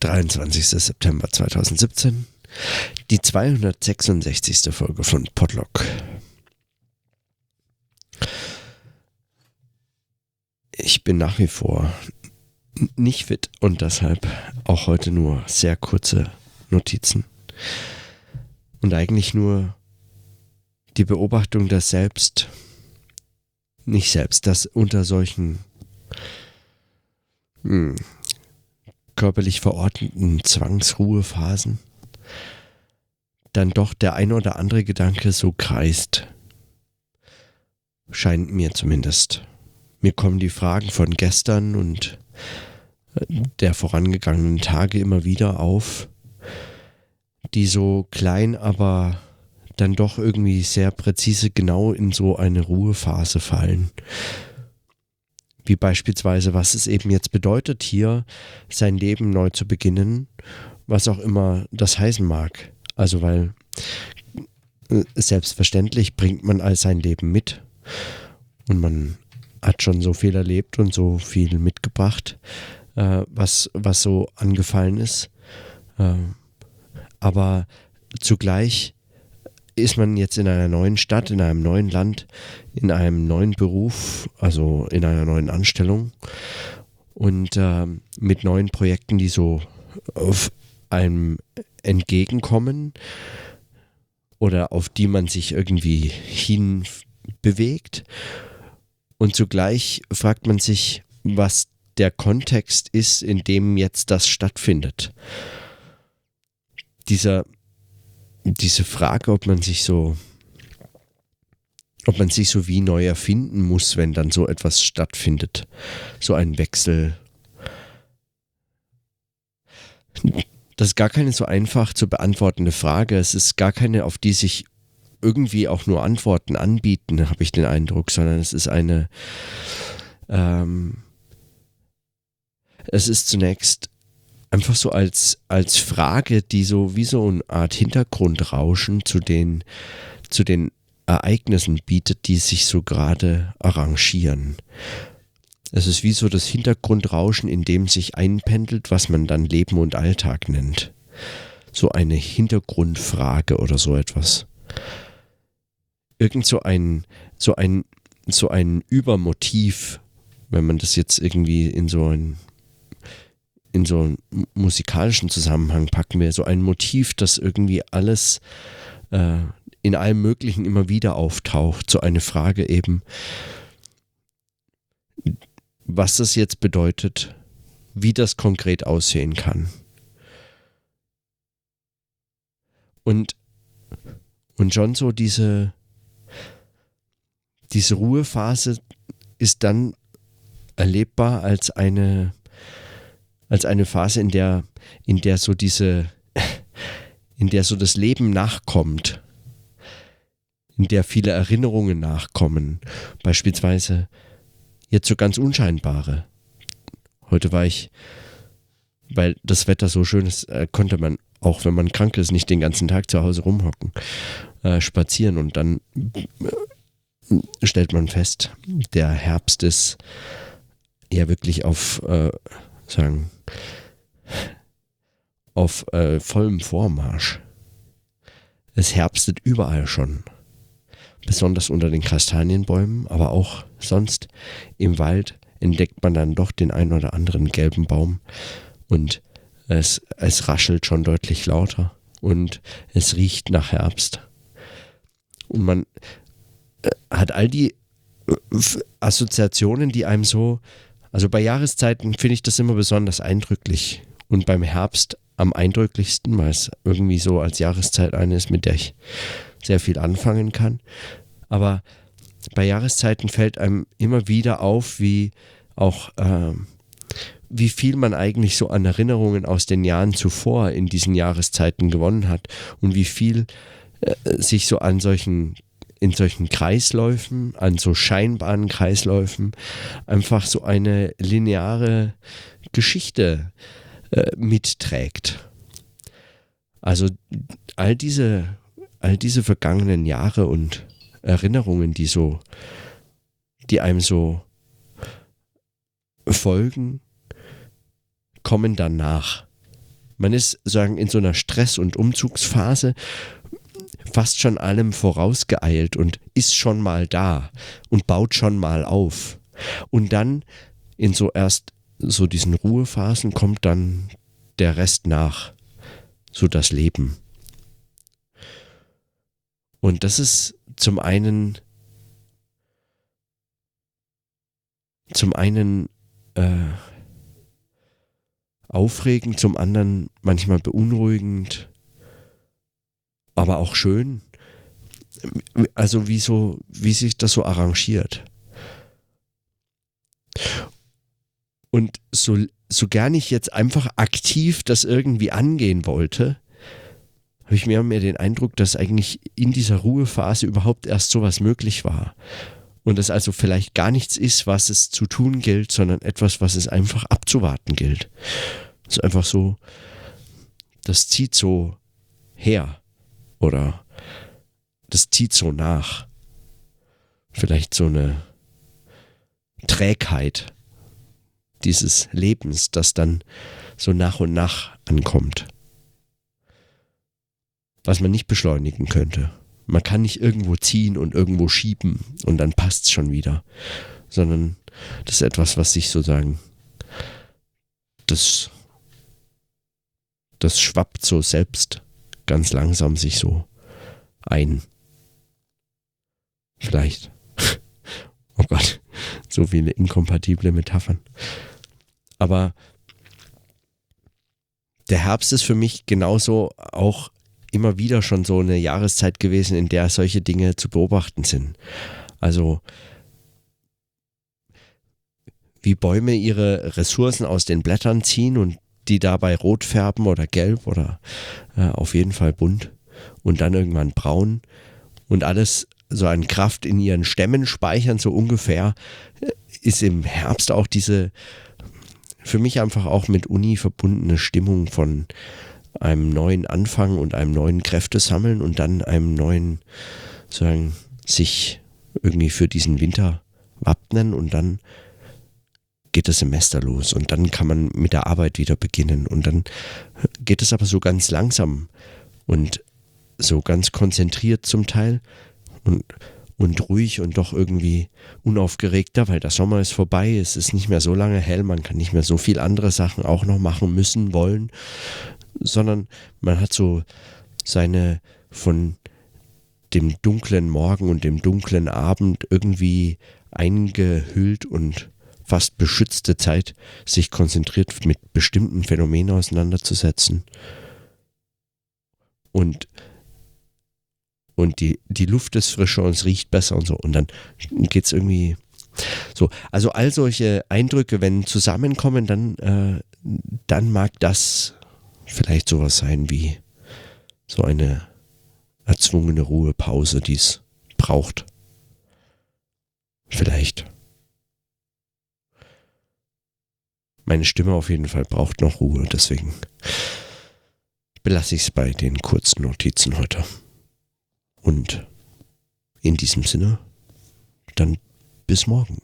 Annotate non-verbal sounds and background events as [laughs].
23. September 2017, die 266. Folge von Podlock. Ich bin nach wie vor nicht fit und deshalb auch heute nur sehr kurze Notizen. Und eigentlich nur die Beobachtung, dass selbst, nicht selbst, dass unter solchen hm, körperlich verordneten Zwangsruhephasen dann doch der ein oder andere Gedanke so kreist. Scheint mir zumindest. Mir kommen die Fragen von gestern und der vorangegangenen Tage immer wieder auf, die so klein, aber dann doch irgendwie sehr präzise genau in so eine Ruhephase fallen. Wie beispielsweise, was es eben jetzt bedeutet, hier sein Leben neu zu beginnen, was auch immer das heißen mag. Also weil äh, selbstverständlich bringt man all sein Leben mit und man hat schon so viel erlebt und so viel mitgebracht, äh, was, was so angefallen ist. Äh, aber zugleich ist man jetzt in einer neuen Stadt, in einem neuen Land, in einem neuen Beruf, also in einer neuen Anstellung und äh, mit neuen Projekten, die so auf einem entgegenkommen oder auf die man sich irgendwie hin bewegt. Und zugleich fragt man sich, was der Kontext ist, in dem jetzt das stattfindet. Dieser, diese Frage, ob man sich so, ob man sich so wie neu erfinden muss, wenn dann so etwas stattfindet, so ein Wechsel. Das ist gar keine so einfach zu beantwortende Frage. Es ist gar keine, auf die sich irgendwie auch nur Antworten anbieten, habe ich den Eindruck, sondern es ist eine, ähm, es ist zunächst einfach so als, als Frage, die so wie so eine Art Hintergrundrauschen zu den, zu den Ereignissen bietet, die sich so gerade arrangieren. Es ist wie so das Hintergrundrauschen, in dem sich einpendelt, was man dann Leben und Alltag nennt. So eine Hintergrundfrage oder so etwas irgend so ein, so ein, so ein Übermotiv, wenn man das jetzt irgendwie in so ein in so einen musikalischen Zusammenhang packen wir, so ein Motiv, das irgendwie alles äh, in allem Möglichen immer wieder auftaucht. So eine Frage eben, was das jetzt bedeutet, wie das konkret aussehen kann. Und, und schon so diese, diese Ruhephase ist dann erlebbar als eine, als eine Phase, in der, in der so diese, in der so das Leben nachkommt, in der viele Erinnerungen nachkommen, beispielsweise jetzt so ganz unscheinbare. Heute war ich, weil das Wetter so schön ist, äh, konnte man auch wenn man krank ist, nicht den ganzen Tag zu Hause rumhocken, äh, spazieren und dann stellt man fest, der Herbst ist ja wirklich auf, äh, sagen, auf äh, vollem Vormarsch. Es herbstet überall schon. Besonders unter den Kastanienbäumen, aber auch sonst im Wald entdeckt man dann doch den ein oder anderen gelben Baum und es, es raschelt schon deutlich lauter und es riecht nach Herbst. Und man hat all die äh, Assoziationen, die einem so, also bei Jahreszeiten finde ich das immer besonders eindrücklich und beim Herbst am eindrücklichsten, weil es irgendwie so als Jahreszeit eine ist, mit der ich sehr viel anfangen kann. Aber bei Jahreszeiten fällt einem immer wieder auf, wie auch äh, wie viel man eigentlich so an Erinnerungen aus den Jahren zuvor in diesen Jahreszeiten gewonnen hat und wie viel äh, sich so an solchen in solchen Kreisläufen, an so scheinbaren Kreisläufen, einfach so eine lineare Geschichte äh, mitträgt. Also all diese, all diese vergangenen Jahre und Erinnerungen, die so, die einem so folgen, kommen danach. Man ist sagen in so einer Stress- und Umzugsphase fast schon allem vorausgeeilt und ist schon mal da und baut schon mal auf. Und dann in so erst so diesen Ruhephasen kommt dann der Rest nach, so das Leben. Und das ist zum einen zum einen äh, aufregend, zum anderen manchmal beunruhigend, aber auch schön. Also wie so, wie sich das so arrangiert. Und so, so gern ich jetzt einfach aktiv das irgendwie angehen wollte, habe ich mehr und mehr den Eindruck, dass eigentlich in dieser Ruhephase überhaupt erst sowas möglich war. Und es also vielleicht gar nichts ist, was es zu tun gilt, sondern etwas, was es einfach abzuwarten gilt. Es ist einfach so, das zieht so her oder das zieht so nach. Vielleicht so eine Trägheit dieses Lebens, das dann so nach und nach ankommt. Was man nicht beschleunigen könnte. Man kann nicht irgendwo ziehen und irgendwo schieben und dann passt es schon wieder. Sondern das ist etwas, was sich sozusagen das, das schwappt so selbst ganz langsam sich so ein. Vielleicht. [laughs] Oh Gott, so viele inkompatible Metaphern. Aber der Herbst ist für mich genauso auch immer wieder schon so eine Jahreszeit gewesen, in der solche Dinge zu beobachten sind. Also wie Bäume ihre Ressourcen aus den Blättern ziehen und die dabei rot färben oder gelb oder äh, auf jeden Fall bunt und dann irgendwann braun und alles so an Kraft in ihren Stämmen speichern, so ungefähr, äh, ist im Herbst auch diese für mich einfach auch mit Uni verbundene Stimmung von einem neuen Anfang und einem neuen Kräftesammeln und dann einem neuen, sagen, sich irgendwie für diesen Winter wappnen und dann geht das Semester los und dann kann man mit der Arbeit wieder beginnen und dann geht es aber so ganz langsam und so ganz konzentriert zum Teil und und ruhig und doch irgendwie unaufgeregter, weil der Sommer ist vorbei, es ist nicht mehr so lange hell, man kann nicht mehr so viel andere Sachen auch noch machen müssen, wollen, sondern man hat so seine von dem dunklen Morgen und dem dunklen Abend irgendwie eingehüllt und fast beschützte Zeit, sich konzentriert mit bestimmten Phänomenen auseinanderzusetzen. Und und die, die Luft ist frischer und es riecht besser und so. Und dann geht es irgendwie so. Also all solche Eindrücke, wenn zusammenkommen, dann, äh, dann mag das vielleicht sowas sein wie so eine erzwungene Ruhepause, die es braucht. Vielleicht. Meine Stimme auf jeden Fall braucht noch Ruhe, deswegen belasse ich es bei den kurzen Notizen heute. Und in diesem Sinne, dann bis morgen.